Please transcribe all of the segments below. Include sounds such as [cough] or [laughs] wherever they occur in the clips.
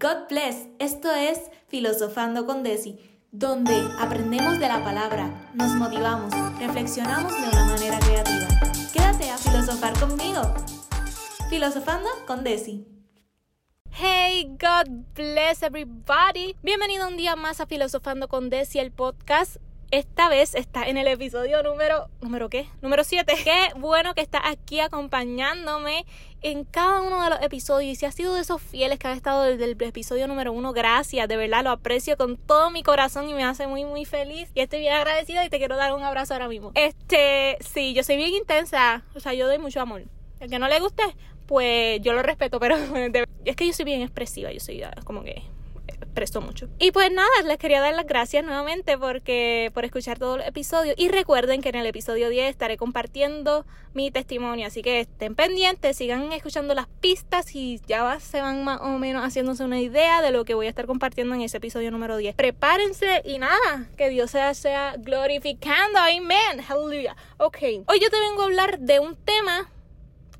God bless. Esto es Filosofando con Desi, donde aprendemos de la palabra, nos motivamos, reflexionamos de una manera creativa. Quédate a filosofar conmigo. Filosofando con Desi. Hey, God bless everybody. Bienvenido un día más a Filosofando con Desi, el podcast esta vez está en el episodio número, ¿número qué? Número 7. Qué bueno que está aquí acompañándome en cada uno de los episodios. Y si has sido de esos fieles que han estado desde el episodio número 1, gracias. De verdad lo aprecio con todo mi corazón y me hace muy, muy feliz. Y estoy bien agradecida y te quiero dar un abrazo ahora mismo. Este, sí, yo soy bien intensa. O sea, yo doy mucho amor. El que no le guste, pues yo lo respeto, pero [laughs] es que yo soy bien expresiva. Yo soy como que prestó mucho. Y pues nada, les quería dar las gracias nuevamente porque por escuchar todos los episodios y recuerden que en el episodio 10 estaré compartiendo mi testimonio, así que estén pendientes, sigan escuchando las pistas y ya se van más o menos haciéndose una idea de lo que voy a estar compartiendo en ese episodio número 10. Prepárense y nada, que Dios sea, sea glorificando, amén, aleluya. Ok, hoy yo te vengo a hablar de un tema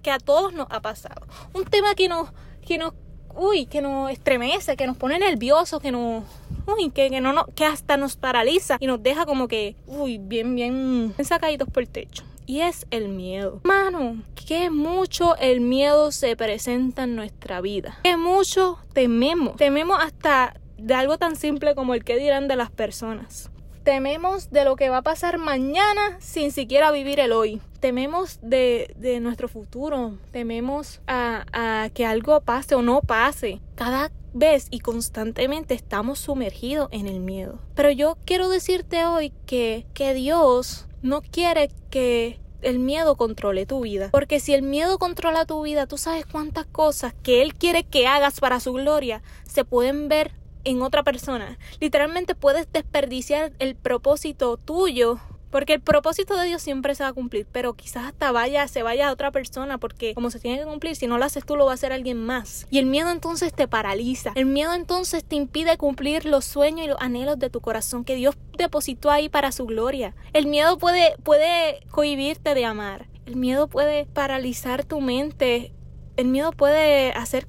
que a todos nos ha pasado, un tema que nos, que nos uy, que nos estremece, que nos pone nerviosos, que nos, uy, que, que, no, no, que hasta nos paraliza y nos deja como que, uy, bien, bien, sacaditos por el techo. Y es el miedo. Mano, que mucho el miedo se presenta en nuestra vida. Que mucho tememos. Tememos hasta de algo tan simple como el que dirán de las personas. Tememos de lo que va a pasar mañana sin siquiera vivir el hoy. Tememos de, de nuestro futuro. Tememos a, a que algo pase o no pase. Cada vez y constantemente estamos sumergidos en el miedo. Pero yo quiero decirte hoy que, que Dios no quiere que el miedo controle tu vida. Porque si el miedo controla tu vida, tú sabes cuántas cosas que Él quiere que hagas para su gloria se pueden ver en otra persona. Literalmente puedes desperdiciar el propósito tuyo. Porque el propósito de Dios siempre se va a cumplir, pero quizás hasta vaya, se vaya a otra persona, porque como se tiene que cumplir, si no lo haces tú, lo va a hacer alguien más. Y el miedo entonces te paraliza. El miedo entonces te impide cumplir los sueños y los anhelos de tu corazón que Dios depositó ahí para su gloria. El miedo puede, puede cohibirte de amar. El miedo puede paralizar tu mente. El miedo puede hacer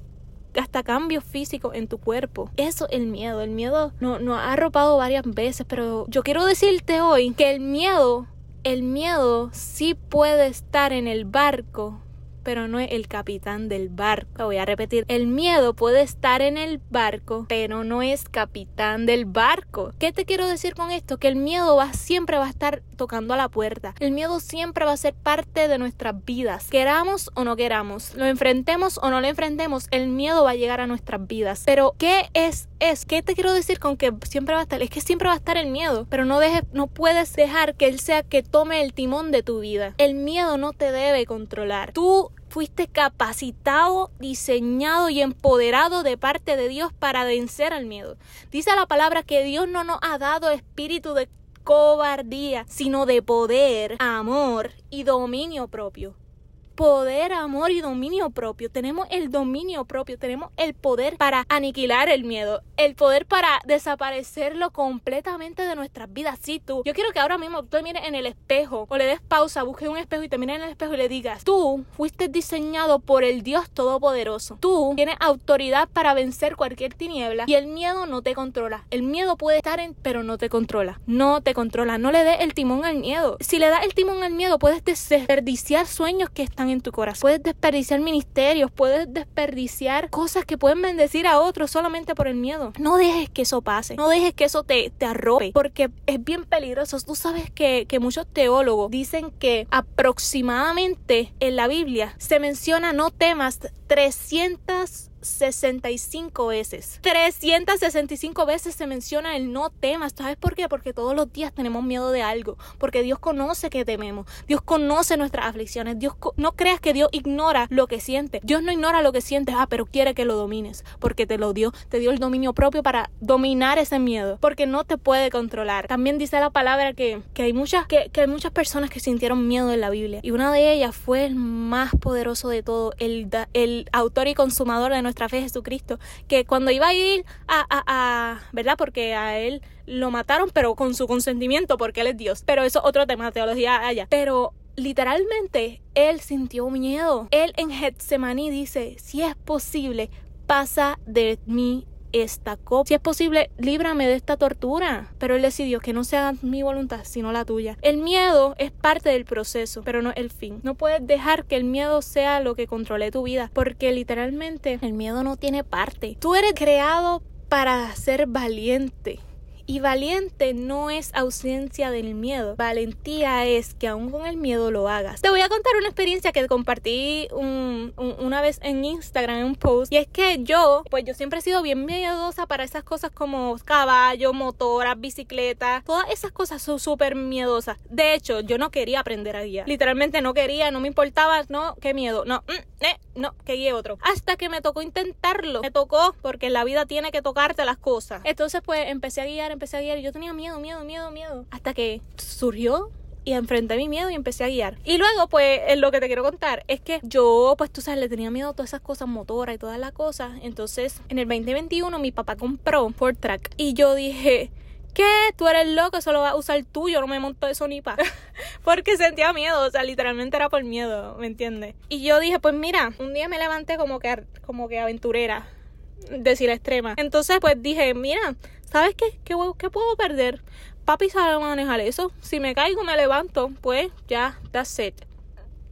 hasta cambios físicos en tu cuerpo. Eso es el miedo. El miedo nos no ha arropado varias veces, pero yo quiero decirte hoy que el miedo, el miedo sí puede estar en el barco, pero no es el capitán del barco. Voy a repetir, el miedo puede estar en el barco, pero no es capitán del barco. ¿Qué te quiero decir con esto? Que el miedo va siempre va a estar tocando a la puerta. El miedo siempre va a ser parte de nuestras vidas. Queramos o no queramos, lo enfrentemos o no lo enfrentemos, el miedo va a llegar a nuestras vidas. Pero ¿qué es es? ¿Qué te quiero decir con que siempre va a estar? Es que siempre va a estar el miedo, pero no dejes no puedes dejar que él sea que tome el timón de tu vida. El miedo no te debe controlar. Tú fuiste capacitado, diseñado y empoderado de parte de Dios para vencer al miedo. Dice la palabra que Dios no nos ha dado espíritu de cobardía, sino de poder, amor y dominio propio poder, amor y dominio propio. Tenemos el dominio propio, tenemos el poder para aniquilar el miedo, el poder para desaparecerlo completamente de nuestras vidas. Sí, tú. Yo quiero que ahora mismo tú mires en el espejo o le des pausa, busques un espejo y te mires en el espejo y le digas, tú fuiste diseñado por el Dios Todopoderoso. Tú tienes autoridad para vencer cualquier tiniebla y el miedo no te controla. El miedo puede estar en, pero no te controla. No te controla. No le des el timón al miedo. Si le das el timón al miedo, puedes desperdiciar sueños que están en tu corazón. Puedes desperdiciar ministerios, puedes desperdiciar cosas que pueden bendecir a otros solamente por el miedo. No dejes que eso pase, no dejes que eso te, te arrope, porque es bien peligroso. Tú sabes que, que muchos teólogos dicen que aproximadamente en la Biblia se menciona no temas 300 65 veces. 365 veces se menciona el no temas. ¿Sabes por qué? Porque todos los días tenemos miedo de algo. Porque Dios conoce que tememos. Dios conoce nuestras aflicciones. Dios no creas que Dios ignora lo que siente. Dios no ignora lo que sientes. Ah, pero quiere que lo domines. Porque te lo dio. Te dio el dominio propio para dominar ese miedo. Porque no te puede controlar. También dice la palabra que, que hay muchas, que, que hay muchas personas que sintieron miedo en la Biblia. Y una de ellas fue el más poderoso de todo. El, el autor y consumador de nuestra fe, Jesucristo, que cuando iba a ir a, a, ¿verdad? Porque a él lo mataron, pero con su consentimiento, porque él es Dios. Pero eso es otro tema, teología allá. Pero literalmente él sintió miedo. Él en Getsemaní dice, si es posible, pasa de mí esta copa. Si es posible, líbrame de esta tortura. Pero él decidió que no sea mi voluntad, sino la tuya. El miedo es parte del proceso, pero no el fin. No puedes dejar que el miedo sea lo que controle tu vida, porque literalmente el miedo no tiene parte. Tú eres creado para ser valiente. Y valiente no es ausencia del miedo. Valentía es que aún con el miedo lo hagas. Te voy a contar una experiencia que compartí una vez en Instagram, en un post. Y es que yo, pues yo siempre he sido bien miedosa para esas cosas como caballos, motoras, bicicletas. Todas esas cosas son súper miedosas. De hecho, yo no quería aprender a guiar. Literalmente no quería, no me importaba. No, qué miedo. No, mm, eh, no, que guíe otro. Hasta que me tocó intentarlo. Me tocó porque la vida tiene que tocarte las cosas. Entonces, pues empecé a guiar empecé a guiar y yo tenía miedo, miedo, miedo, miedo. Hasta que surgió y enfrenté mi miedo y empecé a guiar. Y luego, pues, lo que te quiero contar es que yo, pues, tú sabes, le tenía miedo a todas esas cosas motoras y todas las cosas. Entonces, en el 2021, mi papá compró Ford Track y yo dije, ¿qué? Tú eres loco, eso lo vas a usar tú, yo no me monto eso ni pa. [laughs] Porque sentía miedo, o sea, literalmente era por miedo, ¿me entiendes? Y yo dije, pues mira, un día me levanté como que, como que aventurera, decir extrema. Entonces, pues dije, mira, ¿sabes qué? ¿Qué, puedo perder? Papi sabe manejar eso. Si me caigo, me levanto, pues ya, that's it.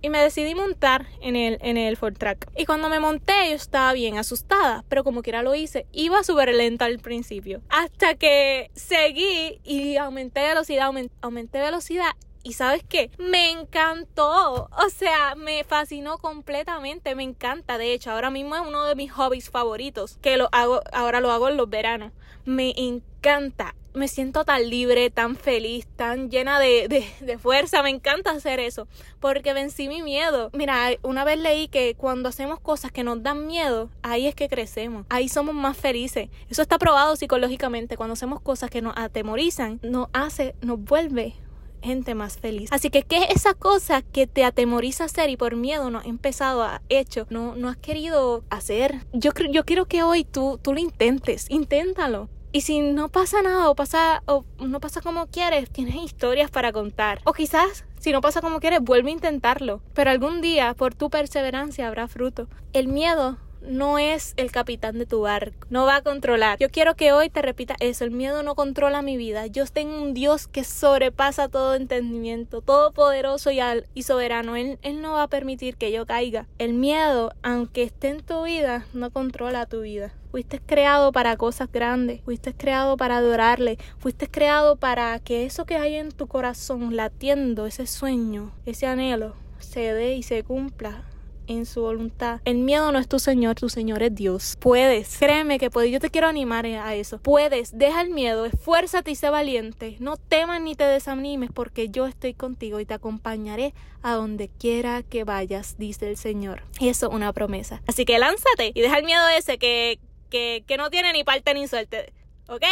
Y me decidí montar en el, en el Ford Track. Y cuando me monté, yo estaba bien asustada, pero como quiera lo hice. Iba súper lenta al principio. Hasta que seguí y aumenté velocidad, aumenté velocidad y sabes qué, me encantó, o sea, me fascinó completamente, me encanta, de hecho, ahora mismo es uno de mis hobbies favoritos, que lo hago, ahora lo hago en los veranos, me encanta, me siento tan libre, tan feliz, tan llena de, de, fuerza. Me encanta hacer eso porque vencí mi miedo. Mira, una vez leí que cuando hacemos cosas que nos dan miedo, ahí es que crecemos, ahí somos más felices. Eso está probado psicológicamente. Cuando hacemos cosas que nos atemorizan, nos hace, nos vuelve gente más feliz. Así que, ¿qué es esa cosa que te atemoriza hacer y por miedo no has empezado a hecho, no, no has querido hacer? Yo, yo quiero que hoy tú, tú lo intentes, inténtalo. Y si no pasa nada o pasa o no pasa como quieres, tienes historias para contar. O quizás si no pasa como quieres, vuelve a intentarlo. Pero algún día, por tu perseverancia, habrá fruto. El miedo no es el capitán de tu barco, no va a controlar. Yo quiero que hoy te repita eso, el miedo no controla mi vida. Yo tengo un Dios que sobrepasa todo entendimiento, todopoderoso y, y soberano. Él, él no va a permitir que yo caiga. El miedo, aunque esté en tu vida, no controla tu vida. Fuiste creado para cosas grandes, fuiste creado para adorarle, fuiste creado para que eso que hay en tu corazón latiendo, ese sueño, ese anhelo, se dé y se cumpla en su voluntad. El miedo no es tu Señor, tu Señor es Dios. Puedes, créeme que puedes. Yo te quiero animar a eso. Puedes, deja el miedo, esfuérzate y sé valiente. No temas ni te desanimes porque yo estoy contigo y te acompañaré a donde quiera que vayas, dice el Señor. Y eso es una promesa. Así que lánzate y deja el miedo ese que, que, que no tiene ni parte ni suerte. ¿Ok?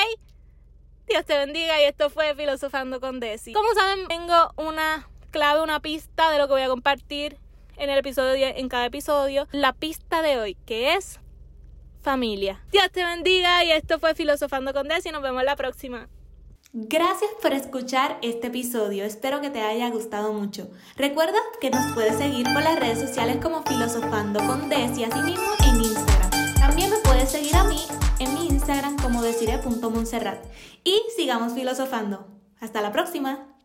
Dios te bendiga y esto fue Filosofando con Desi. Como saben, tengo una clave, una pista de lo que voy a compartir en el episodio, en cada episodio, la pista de hoy, que es familia. Dios te bendiga y esto fue Filosofando con Desi. Nos vemos la próxima. Gracias por escuchar este episodio, espero que te haya gustado mucho. Recuerda que nos puedes seguir por las redes sociales como Filosofando con Desi, así mismo en Instagram. También me puedes seguir a mí en mi Instagram como decire.montserrat. Y sigamos filosofando. Hasta la próxima.